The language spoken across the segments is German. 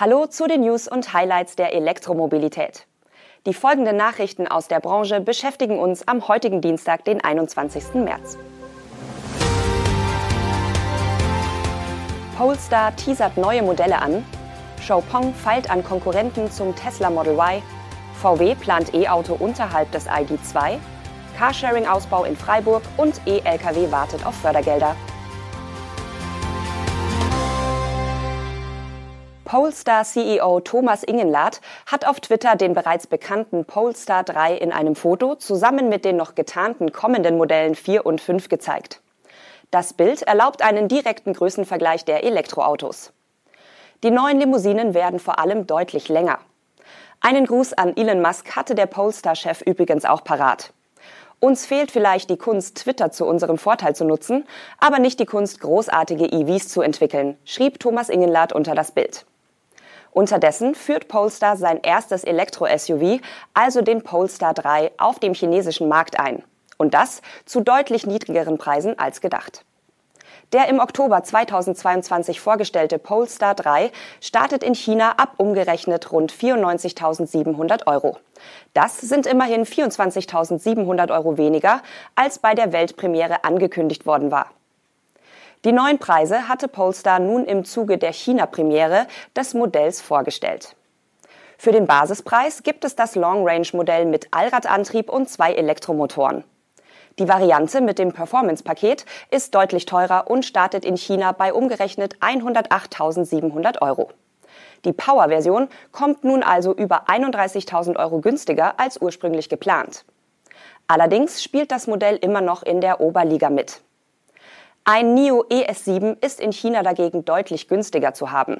Hallo zu den News und Highlights der Elektromobilität. Die folgenden Nachrichten aus der Branche beschäftigen uns am heutigen Dienstag, den 21. März. Polestar teasert neue Modelle an, Xiaopeng feilt an Konkurrenten zum Tesla Model Y, VW plant E-Auto unterhalb des ID2, Carsharing-Ausbau in Freiburg und E-Lkw wartet auf Fördergelder. Polestar-CEO Thomas Ingenlath hat auf Twitter den bereits bekannten Polestar 3 in einem Foto zusammen mit den noch getarnten kommenden Modellen 4 und 5 gezeigt. Das Bild erlaubt einen direkten Größenvergleich der Elektroautos. Die neuen Limousinen werden vor allem deutlich länger. Einen Gruß an Elon Musk hatte der Polestar-Chef übrigens auch parat. Uns fehlt vielleicht die Kunst, Twitter zu unserem Vorteil zu nutzen, aber nicht die Kunst, großartige EVs zu entwickeln, schrieb Thomas Ingenlath unter das Bild. Unterdessen führt Polestar sein erstes Elektro-SUV, also den Polestar 3, auf dem chinesischen Markt ein. Und das zu deutlich niedrigeren Preisen als gedacht. Der im Oktober 2022 vorgestellte Polestar 3 startet in China ab umgerechnet rund 94.700 Euro. Das sind immerhin 24.700 Euro weniger, als bei der Weltpremiere angekündigt worden war. Die neuen Preise hatte Polestar nun im Zuge der China-Premiere des Modells vorgestellt. Für den Basispreis gibt es das Long-Range-Modell mit Allradantrieb und zwei Elektromotoren. Die Variante mit dem Performance-Paket ist deutlich teurer und startet in China bei umgerechnet 108.700 Euro. Die Power-Version kommt nun also über 31.000 Euro günstiger als ursprünglich geplant. Allerdings spielt das Modell immer noch in der Oberliga mit. Ein NIO ES7 ist in China dagegen deutlich günstiger zu haben.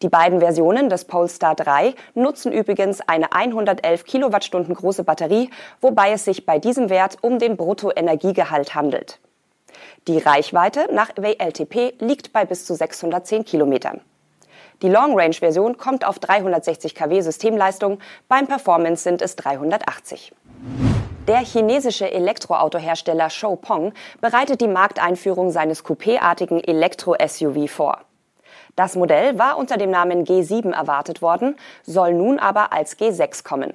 Die beiden Versionen des Polestar 3 nutzen übrigens eine 111 Kilowattstunden große Batterie, wobei es sich bei diesem Wert um den Bruttoenergiegehalt handelt. Die Reichweite nach WLTP liegt bei bis zu 610 Kilometern. Die Long-Range-Version kommt auf 360 kW Systemleistung, beim Performance sind es 380. Der chinesische Elektroautohersteller Xiaopeng bereitet die Markteinführung seines coupéartigen Elektro-SUV vor. Das Modell war unter dem Namen G7 erwartet worden, soll nun aber als G6 kommen.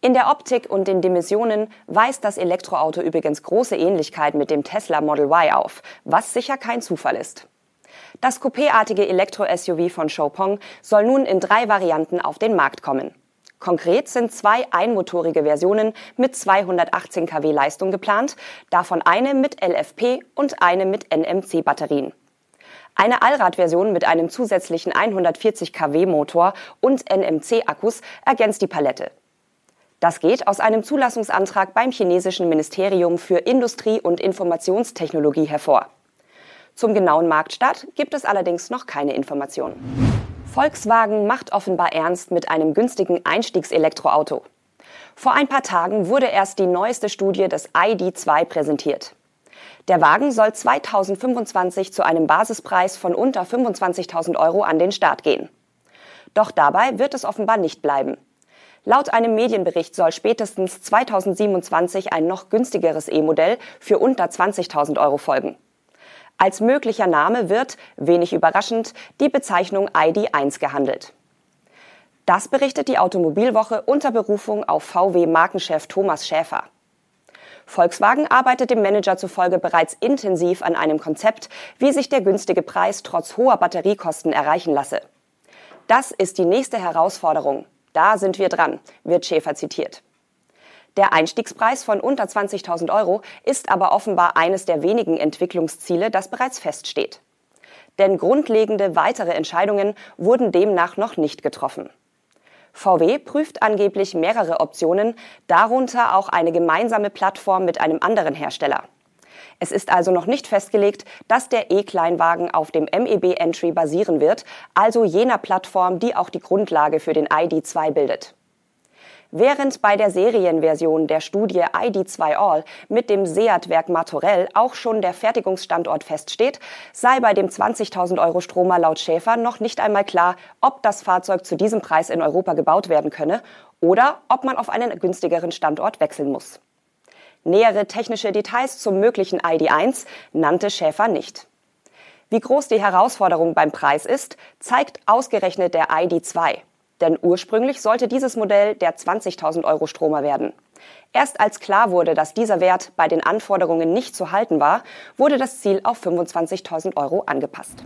In der Optik und den Dimensionen weist das Elektroauto übrigens große Ähnlichkeit mit dem Tesla Model Y auf, was sicher kein Zufall ist. Das coupéartige Elektro-SUV von Xiaopeng soll nun in drei Varianten auf den Markt kommen. Konkret sind zwei einmotorige Versionen mit 218 kW Leistung geplant, davon eine mit LFP und eine mit NMC-Batterien. Eine Allradversion mit einem zusätzlichen 140 kW Motor und NMC-Akkus ergänzt die Palette. Das geht aus einem Zulassungsantrag beim chinesischen Ministerium für Industrie und Informationstechnologie hervor. Zum genauen Marktstart gibt es allerdings noch keine Informationen. Volkswagen macht offenbar ernst mit einem günstigen Einstiegselektroauto. Vor ein paar Tagen wurde erst die neueste Studie des ID2 präsentiert. Der Wagen soll 2025 zu einem Basispreis von unter 25.000 Euro an den Start gehen. Doch dabei wird es offenbar nicht bleiben. Laut einem Medienbericht soll spätestens 2027 ein noch günstigeres E-Modell für unter 20.000 Euro folgen. Als möglicher Name wird, wenig überraschend, die Bezeichnung ID1 gehandelt. Das berichtet die Automobilwoche unter Berufung auf VW-Markenchef Thomas Schäfer. Volkswagen arbeitet dem Manager zufolge bereits intensiv an einem Konzept, wie sich der günstige Preis trotz hoher Batteriekosten erreichen lasse. Das ist die nächste Herausforderung. Da sind wir dran, wird Schäfer zitiert. Der Einstiegspreis von unter 20.000 Euro ist aber offenbar eines der wenigen Entwicklungsziele, das bereits feststeht. Denn grundlegende weitere Entscheidungen wurden demnach noch nicht getroffen. VW prüft angeblich mehrere Optionen, darunter auch eine gemeinsame Plattform mit einem anderen Hersteller. Es ist also noch nicht festgelegt, dass der E-Kleinwagen auf dem MEB Entry basieren wird, also jener Plattform, die auch die Grundlage für den ID2 bildet. Während bei der Serienversion der Studie ID2 All mit dem Seat-Werk Martorell auch schon der Fertigungsstandort feststeht, sei bei dem 20.000 Euro Stromer laut Schäfer noch nicht einmal klar, ob das Fahrzeug zu diesem Preis in Europa gebaut werden könne oder ob man auf einen günstigeren Standort wechseln muss. Nähere technische Details zum möglichen ID1 nannte Schäfer nicht. Wie groß die Herausforderung beim Preis ist, zeigt ausgerechnet der ID2. Denn ursprünglich sollte dieses Modell der 20.000 Euro Stromer werden. Erst als klar wurde, dass dieser Wert bei den Anforderungen nicht zu halten war, wurde das Ziel auf 25.000 Euro angepasst.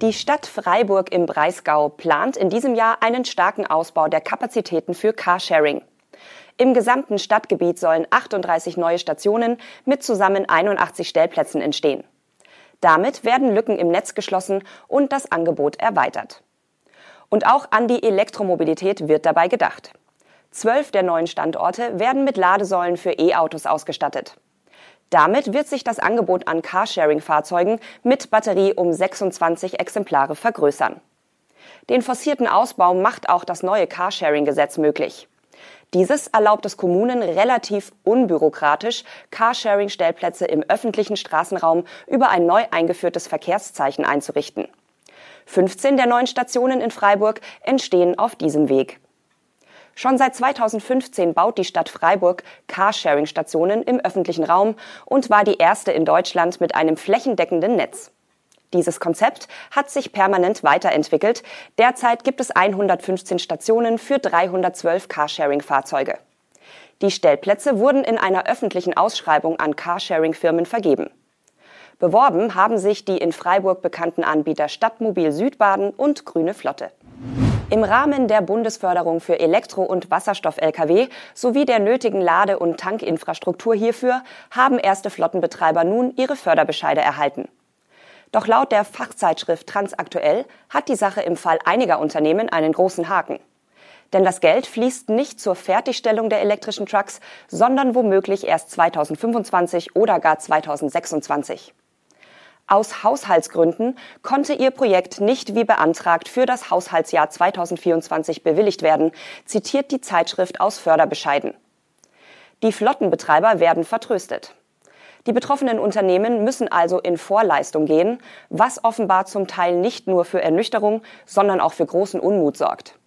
Die Stadt Freiburg im Breisgau plant in diesem Jahr einen starken Ausbau der Kapazitäten für Carsharing. Im gesamten Stadtgebiet sollen 38 neue Stationen mit zusammen 81 Stellplätzen entstehen. Damit werden Lücken im Netz geschlossen und das Angebot erweitert. Und auch an die Elektromobilität wird dabei gedacht. Zwölf der neuen Standorte werden mit Ladesäulen für E-Autos ausgestattet. Damit wird sich das Angebot an Carsharing-Fahrzeugen mit Batterie um 26 Exemplare vergrößern. Den forcierten Ausbau macht auch das neue Carsharing-Gesetz möglich. Dieses erlaubt es Kommunen relativ unbürokratisch, Carsharing-Stellplätze im öffentlichen Straßenraum über ein neu eingeführtes Verkehrszeichen einzurichten. 15 der neuen Stationen in Freiburg entstehen auf diesem Weg. Schon seit 2015 baut die Stadt Freiburg Carsharing-Stationen im öffentlichen Raum und war die erste in Deutschland mit einem flächendeckenden Netz. Dieses Konzept hat sich permanent weiterentwickelt. Derzeit gibt es 115 Stationen für 312 Carsharing-Fahrzeuge. Die Stellplätze wurden in einer öffentlichen Ausschreibung an Carsharing-Firmen vergeben. Beworben haben sich die in Freiburg bekannten Anbieter Stadtmobil Südbaden und Grüne Flotte. Im Rahmen der Bundesförderung für Elektro- und Wasserstoff-Lkw sowie der nötigen Lade- und Tankinfrastruktur hierfür haben erste Flottenbetreiber nun ihre Förderbescheide erhalten. Doch laut der Fachzeitschrift Transaktuell hat die Sache im Fall einiger Unternehmen einen großen Haken. Denn das Geld fließt nicht zur Fertigstellung der elektrischen Trucks, sondern womöglich erst 2025 oder gar 2026. Aus Haushaltsgründen konnte ihr Projekt nicht wie beantragt für das Haushaltsjahr 2024 bewilligt werden, zitiert die Zeitschrift aus Förderbescheiden. Die Flottenbetreiber werden vertröstet. Die betroffenen Unternehmen müssen also in Vorleistung gehen, was offenbar zum Teil nicht nur für Ernüchterung, sondern auch für großen Unmut sorgt.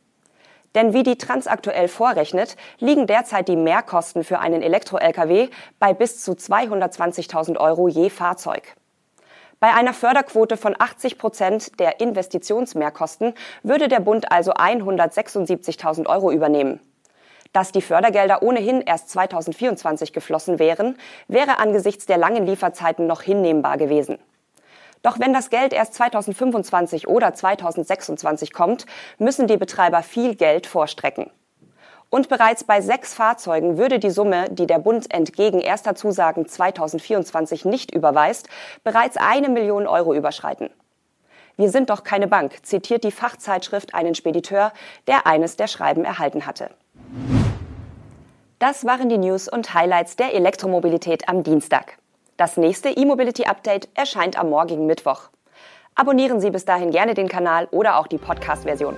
Denn wie die Transaktuell vorrechnet, liegen derzeit die Mehrkosten für einen Elektro-Lkw bei bis zu 220.000 Euro je Fahrzeug. Bei einer Förderquote von 80 Prozent der Investitionsmehrkosten würde der Bund also 176.000 Euro übernehmen. Dass die Fördergelder ohnehin erst 2024 geflossen wären, wäre angesichts der langen Lieferzeiten noch hinnehmbar gewesen. Doch wenn das Geld erst 2025 oder 2026 kommt, müssen die Betreiber viel Geld vorstrecken. Und bereits bei sechs Fahrzeugen würde die Summe, die der Bund entgegen erster Zusagen 2024 nicht überweist, bereits eine Million Euro überschreiten. Wir sind doch keine Bank, zitiert die Fachzeitschrift einen Spediteur, der eines der Schreiben erhalten hatte. Das waren die News und Highlights der Elektromobilität am Dienstag. Das nächste E-Mobility Update erscheint am morgigen Mittwoch. Abonnieren Sie bis dahin gerne den Kanal oder auch die Podcast-Version.